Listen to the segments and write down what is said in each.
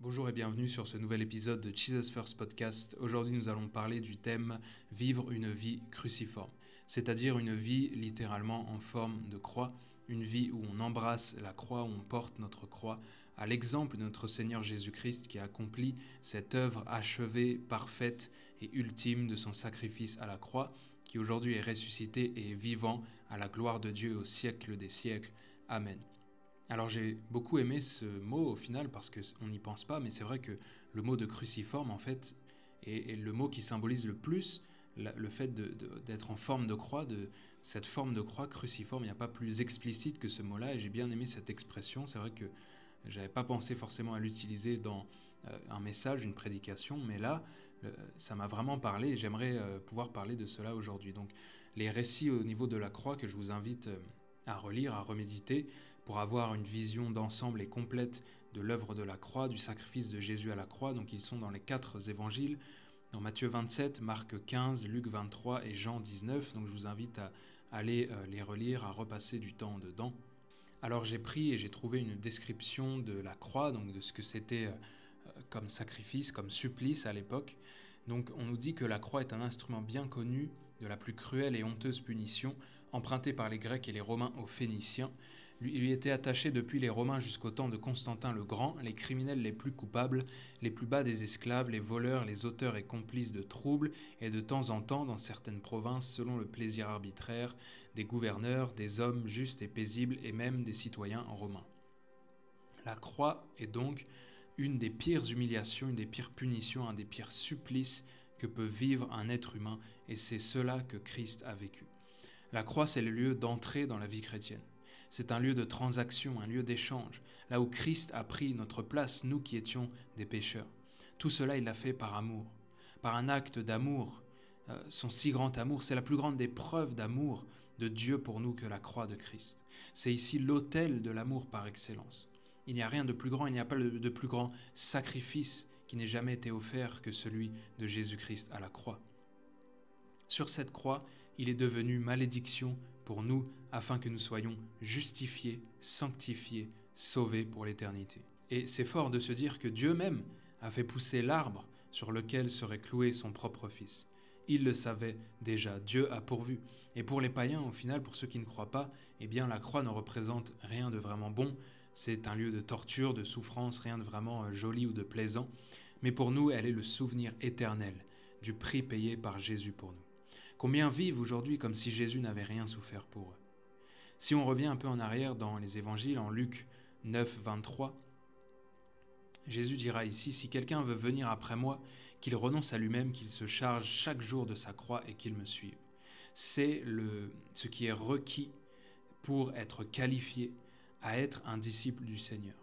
Bonjour et bienvenue sur ce nouvel épisode de Jesus First Podcast. Aujourd'hui nous allons parler du thème Vivre une vie cruciforme, c'est-à-dire une vie littéralement en forme de croix, une vie où on embrasse la croix, où on porte notre croix, à l'exemple de notre Seigneur Jésus-Christ qui a accompli cette œuvre achevée, parfaite et ultime de son sacrifice à la croix, qui aujourd'hui est ressuscité et vivant à la gloire de Dieu au siècle des siècles. Amen. Alors j'ai beaucoup aimé ce mot au final parce qu'on n'y pense pas, mais c'est vrai que le mot de cruciforme en fait est, le mot qui symbolise le plus le fait d'être en forme de croix, de cette forme de croix cruciforme. Il n'y a pas plus explicite que ce mot-là et j'ai bien aimé cette expression. C'est vrai que j'avais pas pensé forcément à l'utiliser dans euh, un message, une prédication, mais là, ça m'a vraiment parlé et j'aimerais euh, pouvoir parler de cela aujourd'hui. Donc les récits au niveau de la croix que je vous invite euh, à relire, à reméditer, pour avoir une vision d'ensemble et complète de l'œuvre de la croix, du sacrifice de Jésus à la croix. Donc ils sont dans les quatre évangiles, dans Matthieu 27, Marc 15, Luc 23 et Jean 19. Donc je vous invite à aller euh, les relire, à repasser du temps dedans. Alors j'ai pris et j'ai trouvé une description de la croix, donc de ce que c'était euh, euh, comme sacrifice, comme supplice à l'époque. Donc on nous dit que la croix est un instrument bien connu de la plus cruelle et honteuse punition, empruntée par les Grecs et les Romains aux Phéniciens. Lui était attaché depuis les Romains jusqu'au temps de Constantin le Grand, les criminels les plus coupables, les plus bas des esclaves, les voleurs, les auteurs et complices de troubles, et de temps en temps, dans certaines provinces, selon le plaisir arbitraire, des gouverneurs, des hommes justes et paisibles, et même des citoyens romains. La croix est donc une des pires humiliations, une des pires punitions, un des pires supplices que peut vivre un être humain, et c'est cela que Christ a vécu. La croix, c'est le lieu d'entrée dans la vie chrétienne. C'est un lieu de transaction, un lieu d'échange, là où Christ a pris notre place, nous qui étions des pécheurs. Tout cela, il l'a fait par amour, par un acte d'amour. Euh, son si grand amour, c'est la plus grande des preuves d'amour de Dieu pour nous que la croix de Christ. C'est ici l'autel de l'amour par excellence. Il n'y a rien de plus grand, il n'y a pas de plus grand sacrifice qui n'ait jamais été offert que celui de Jésus-Christ à la croix. Sur cette croix, il est devenu malédiction pour nous afin que nous soyons justifiés, sanctifiés, sauvés pour l'éternité. Et c'est fort de se dire que Dieu même a fait pousser l'arbre sur lequel serait cloué son propre Fils. Il le savait déjà, Dieu a pourvu. Et pour les païens, au final, pour ceux qui ne croient pas, eh bien la croix ne représente rien de vraiment bon, c'est un lieu de torture, de souffrance, rien de vraiment euh, joli ou de plaisant, mais pour nous, elle est le souvenir éternel du prix payé par Jésus pour nous. Combien vivent aujourd'hui comme si Jésus n'avait rien souffert pour eux? Si on revient un peu en arrière dans les évangiles, en Luc 9, 23, Jésus dira ici, si quelqu'un veut venir après moi, qu'il renonce à lui-même, qu'il se charge chaque jour de sa croix et qu'il me suive. C'est ce qui est requis pour être qualifié à être un disciple du Seigneur.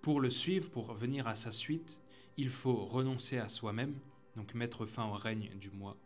Pour le suivre, pour venir à sa suite, il faut renoncer à soi-même, donc mettre fin au règne du moi,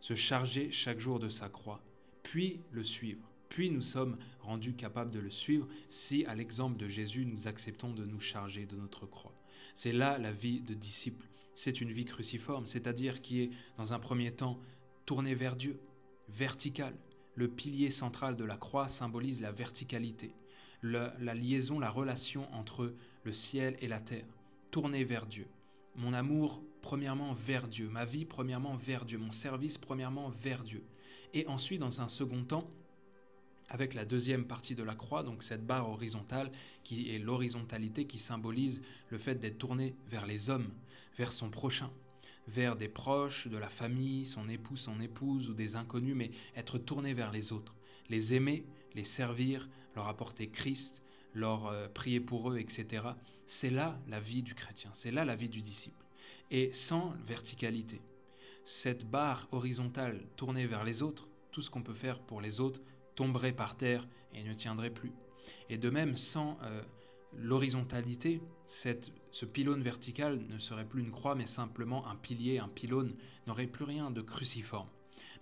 se charger chaque jour de sa croix, puis le suivre. Puis nous sommes rendus capables de le suivre si, à l'exemple de Jésus, nous acceptons de nous charger de notre croix. C'est là la vie de disciple. C'est une vie cruciforme, c'est-à-dire qui est, dans un premier temps, tournée vers Dieu, verticale. Le pilier central de la croix symbolise la verticalité, la liaison, la relation entre le ciel et la terre, tournée vers Dieu. Mon amour, premièrement, vers Dieu, ma vie, premièrement, vers Dieu, mon service, premièrement, vers Dieu. Et ensuite, dans un second temps, avec la deuxième partie de la croix, donc cette barre horizontale qui est l'horizontalité qui symbolise le fait d'être tourné vers les hommes, vers son prochain, vers des proches, de la famille, son époux, son épouse ou des inconnus, mais être tourné vers les autres, les aimer, les servir, leur apporter Christ, leur euh, prier pour eux, etc. C'est là la vie du chrétien, c'est là la vie du disciple. Et sans verticalité, cette barre horizontale tournée vers les autres, tout ce qu'on peut faire pour les autres tomberait par terre et ne tiendrait plus. Et de même, sans euh, l'horizontalité, ce pylône vertical ne serait plus une croix, mais simplement un pilier, un pylône, n'aurait plus rien de cruciforme.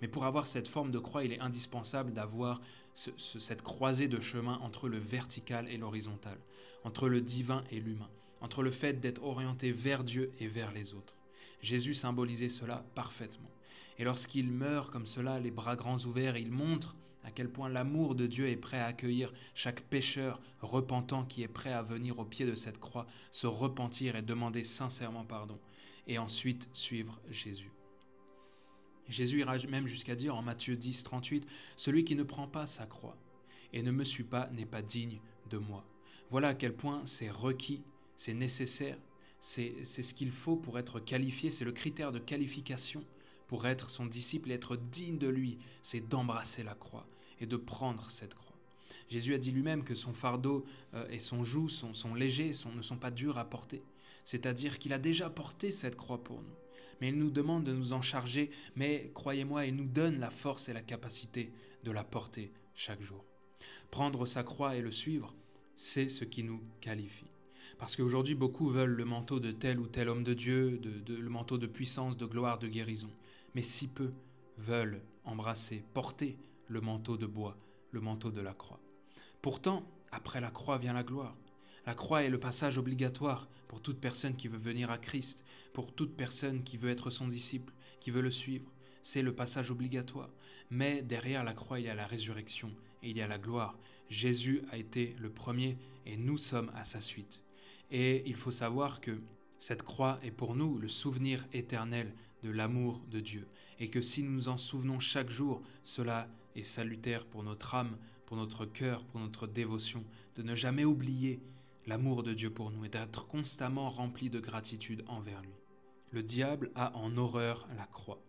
Mais pour avoir cette forme de croix, il est indispensable d'avoir cette croisée de chemin entre le vertical et l'horizontal, entre le divin et l'humain, entre le fait d'être orienté vers Dieu et vers les autres. Jésus symbolisait cela parfaitement. Et lorsqu'il meurt comme cela, les bras grands ouverts, il montre à quel point l'amour de Dieu est prêt à accueillir chaque pécheur repentant qui est prêt à venir au pied de cette croix, se repentir et demander sincèrement pardon, et ensuite suivre Jésus. Jésus ira même jusqu'à dire en Matthieu 10, 38, Celui qui ne prend pas sa croix et ne me suit pas n'est pas digne de moi. Voilà à quel point c'est requis, c'est nécessaire, c'est ce qu'il faut pour être qualifié, c'est le critère de qualification pour être son disciple et être digne de lui, c'est d'embrasser la croix et de prendre cette croix. Jésus a dit lui-même que son fardeau euh, et son joug sont, légers, ne sont pas durs à porter. C'est-à-dire qu'il a déjà porté cette croix pour nous. Mais il nous demande de nous en charger, mais croyez-moi, il nous donne la force et la capacité de la porter chaque jour. Prendre sa croix et le suivre, c'est ce qui nous qualifie. Parce qu'aujourd'hui, beaucoup veulent le manteau de tel ou tel homme de Dieu, le manteau de puissance, de gloire, de guérison. Mais si peu veulent embrasser, porter le manteau de bois, le manteau de la croix. Pourtant, après la croix vient la gloire. La croix est le passage obligatoire pour toute personne qui veut venir à Christ, pour toute personne qui veut être son disciple, qui veut le suivre. C'est le passage obligatoire. Mais derrière la croix, il y a la résurrection et il y a la gloire. Jésus a été le premier et nous sommes à sa suite. Et il faut savoir que cette croix est pour nous le souvenir éternel de l'amour de Dieu, et que si nous nous en souvenons chaque jour, cela est salutaire pour notre âme, pour notre cœur, pour notre dévotion, de ne jamais oublier l'amour de Dieu pour nous et d'être constamment rempli de gratitude envers lui. Le diable a en horreur la croix.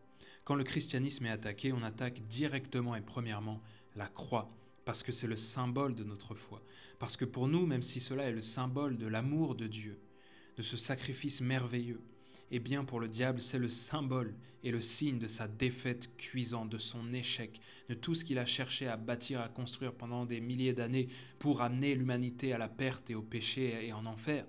Quand le christianisme est attaqué, on attaque directement et premièrement la croix, parce que c'est le symbole de notre foi. Parce que pour nous, même si cela est le symbole de l'amour de Dieu, de ce sacrifice merveilleux, eh bien pour le diable, c'est le symbole et le signe de sa défaite cuisante, de son échec, de tout ce qu'il a cherché à bâtir, à construire pendant des milliers d'années pour amener l'humanité à la perte et au péché et en enfer.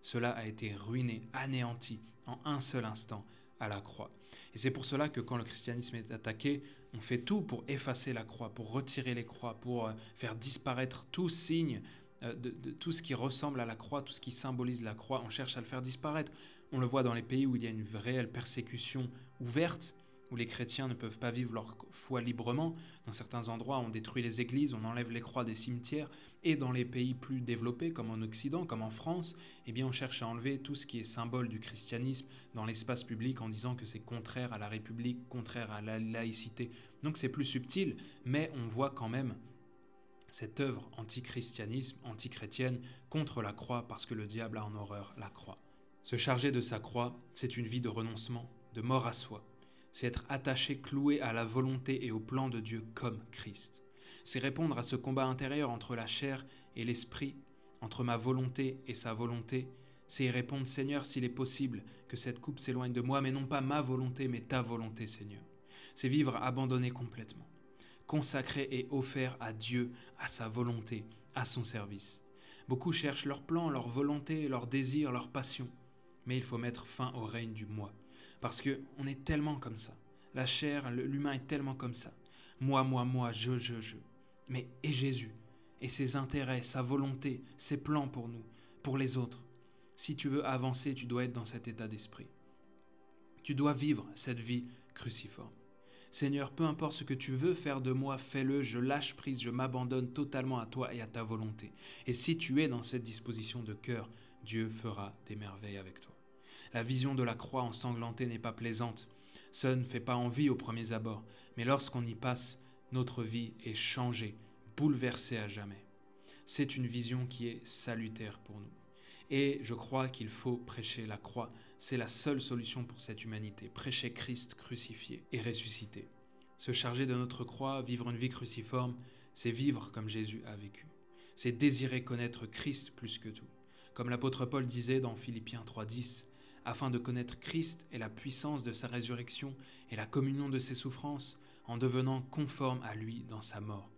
Cela a été ruiné, anéanti en un seul instant à la croix. Et c'est pour cela que quand le christianisme est attaqué, on fait tout pour effacer la croix, pour retirer les croix, pour euh, faire disparaître tout signe euh, de, tout ce qui ressemble à la croix, tout ce qui symbolise la croix. On cherche à le faire disparaître. On le voit dans les pays où il y a une réelle persécution ouverte, où les chrétiens ne peuvent pas vivre leur foi librement. Dans certains endroits, on détruit les églises, on enlève les croix des cimetières. Et dans les pays plus développés, comme en Occident, comme en France, eh bien, on cherche à enlever tout ce qui est symbole du christianisme dans l'espace public en disant que c'est contraire à la République, contraire à la laïcité. Donc c'est plus subtil, mais on voit quand même cette œuvre anti-christianisme, anti-chrétienne, contre la croix parce que le diable a en horreur la croix. Se charger de sa croix, c'est une vie de renoncement, de mort à soi, c'est être attaché, cloué à la volonté et au plan de Dieu comme Christ. C'est répondre à ce combat intérieur entre la chair et l'esprit, entre ma volonté et sa volonté. C'est y répondre, Seigneur, s'il est possible, que cette coupe s'éloigne de moi, mais non pas ma volonté, mais ta volonté, Seigneur. C'est vivre abandonné complètement, consacré et offert à Dieu, à sa volonté, à son service. Beaucoup cherchent leur plan, leur volonté, leur désir, leur passion, mais il faut mettre fin au règne du moi. Parce que on est tellement comme ça. La chair, l'humain est tellement comme ça. Moi, moi, moi, je, je, je. Mais et Jésus Et ses intérêts, sa volonté, ses plans pour nous, pour les autres. Si tu veux avancer, tu dois être dans cet état d'esprit. Tu dois vivre cette vie cruciforme. Seigneur, peu importe ce que tu veux faire de moi, fais-le, je lâche prise, je m'abandonne totalement à toi et à ta volonté. Et si tu es dans cette disposition de cœur, Dieu fera des merveilles avec toi. La vision de la croix ensanglantée n'est pas plaisante. Ce ne fait pas envie au premier abord, mais lorsqu'on y passe, notre vie est changée, bouleversée à jamais. C'est une vision qui est salutaire pour nous. Et je crois qu'il faut prêcher la croix. C'est la seule solution pour cette humanité. Prêcher Christ crucifié et ressuscité. Se charger de notre croix, vivre une vie cruciforme, c'est vivre comme Jésus a vécu. C'est désirer connaître Christ plus que tout. Comme l'apôtre Paul disait dans Philippiens 3.10, afin de connaître Christ et la puissance de sa résurrection et la communion de ses souffrances, en devenant conforme à lui dans sa mort.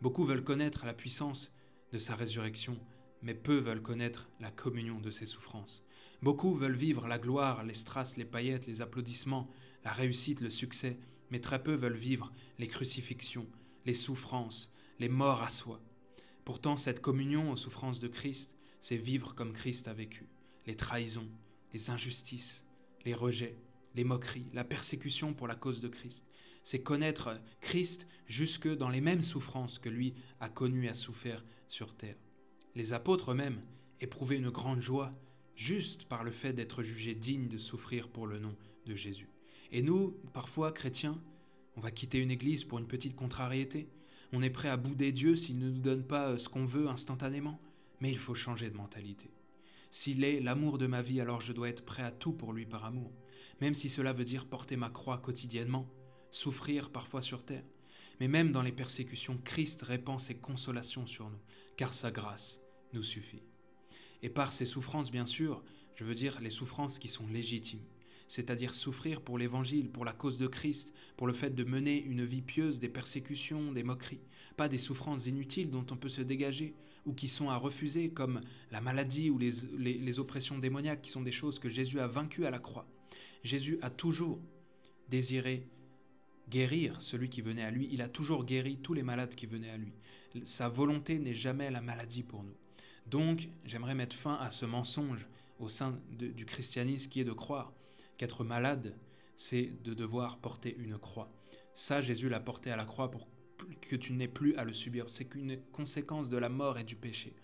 Beaucoup veulent connaître la puissance de sa résurrection, mais peu veulent connaître la communion de ses souffrances. Beaucoup veulent vivre la gloire, les strass, les paillettes, les applaudissements, la réussite, le succès, mais très peu veulent vivre les crucifixions, les souffrances, les morts à soi. Pourtant, cette communion aux souffrances de Christ, c'est vivre comme Christ a vécu, les trahisons, les injustices, les rejets, les moqueries, la persécution pour la cause de Christ. c'est connaître Christ jusque dans les mêmes souffrances que lui a connues et a souffert sur terre. Les apôtres eux-mêmes éprouvaient une grande joie juste par le fait d'être jugés dignes de souffrir pour le nom de Jésus. Et nous, parfois chrétiens, on va quitter une église pour une petite contrariété. On est prêt à bouder Dieu s'il ne nous donne pas ce qu'on veut instantanément. Mais il faut changer de mentalité. S'il est l'amour de ma vie, alors je dois être prêt à tout pour lui par amour, même si cela veut dire porter ma croix quotidiennement, souffrir parfois sur terre. Mais même dans les persécutions, Christ répand ses consolations sur nous, car sa grâce nous suffit. Et par ces souffrances, bien sûr, je veux dire les souffrances qui sont légitimes, c'est-à-dire souffrir pour l'Évangile, pour la cause de Christ, pour le fait de mener une vie pieuse des persécutions, des moqueries, pas des souffrances inutiles dont on peut se dégager, ou qui sont à refuser, comme la maladie ou les, les oppressions démoniaques, qui sont des choses que Jésus a vaincues à la croix. Jésus a toujours désiré guérir celui qui venait à lui, il a toujours guéri tous les malades qui venaient à lui. Sa volonté n'est jamais la maladie pour nous. Donc, j'aimerais mettre fin à ce mensonge au sein du christianisme qui est de croire qu'être malade, c'est de devoir porter une croix. Ça, Jésus l'a porté à la croix pour que tu n'aies plus à le subir. C'est qu'une conséquence de la mort et du péché.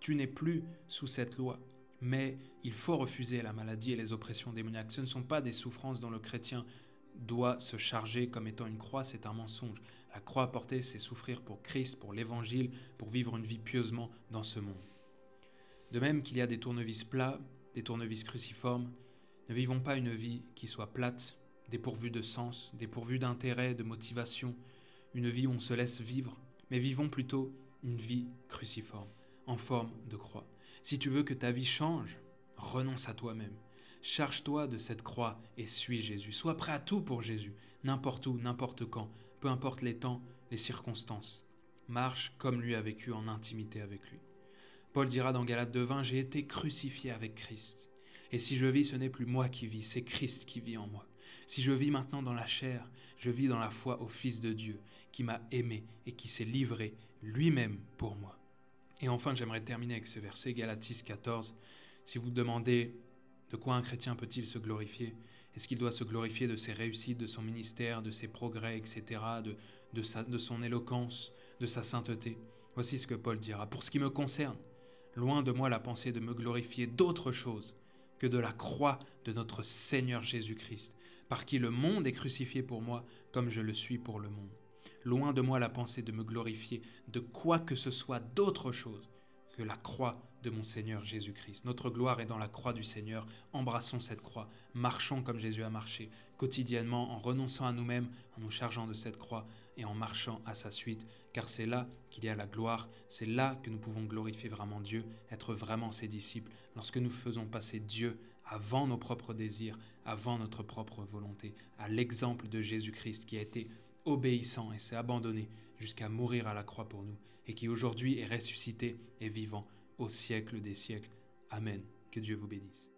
Tu n'es plus sous cette loi. Mais il faut refuser la maladie et les oppressions démoniaques. Ce ne sont pas des souffrances dont le chrétien doit se charger comme étant une croix, c'est un mensonge. La croix à porter, c'est souffrir pour Christ, pour l'Évangile, pour vivre une vie pieusement dans ce monde. De même qu'il y a des tournevis plats, des tournevis cruciformes, ne vivons pas une vie qui soit plate, dépourvue de sens, dépourvue d'intérêt, de motivation, une vie où on se laisse vivre, mais vivons plutôt une vie cruciforme, en forme de croix. Si tu veux que ta vie change, renonce à toi-même. Charge-toi de cette croix et suis Jésus. Sois prêt à tout pour Jésus, n'importe où, n'importe quand, peu importe les temps, les circonstances. Marche comme lui a vécu en intimité avec lui. Paul dira dans Galates 2.20, J'ai été crucifié avec Christ. Et si je vis, ce n'est plus moi qui vis, c'est Christ qui vit en moi. Si je vis maintenant dans la chair, je vis dans la foi au Fils de Dieu, qui m'a aimé et qui s'est livré lui-même pour moi. Et enfin, j'aimerais terminer avec ce verset, Galates 6.14. Si vous demandez de quoi un chrétien peut-il se glorifier Est-ce qu'il doit se glorifier de ses réussites, de son ministère, de ses progrès, etc., de, de, sa, de son éloquence, de sa sainteté? Voici ce que Paul dira. Pour ce qui me concerne, loin de moi la pensée de me glorifier d'autre chose que de la croix de notre Seigneur Jésus-Christ, par qui le monde est crucifié pour moi comme je le suis pour le monde. Loin de moi la pensée de me glorifier de quoi que ce soit d'autre chose que la croix de mon Seigneur Jésus-Christ. Notre gloire est dans la croix du Seigneur. Embrassons cette croix, marchons comme Jésus a marché, quotidiennement en renonçant à nous-mêmes, en nous chargeant de cette croix et en marchant à sa suite, car c'est là qu'il y a la gloire, c'est là que nous pouvons glorifier vraiment Dieu, être vraiment ses disciples, lorsque nous faisons passer Dieu avant nos propres désirs, avant notre propre volonté, à l'exemple de Jésus-Christ qui a été obéissant et s'est abandonné jusqu'à mourir à la croix pour nous, et qui aujourd'hui est ressuscité et vivant au siècle des siècles. Amen. Que Dieu vous bénisse.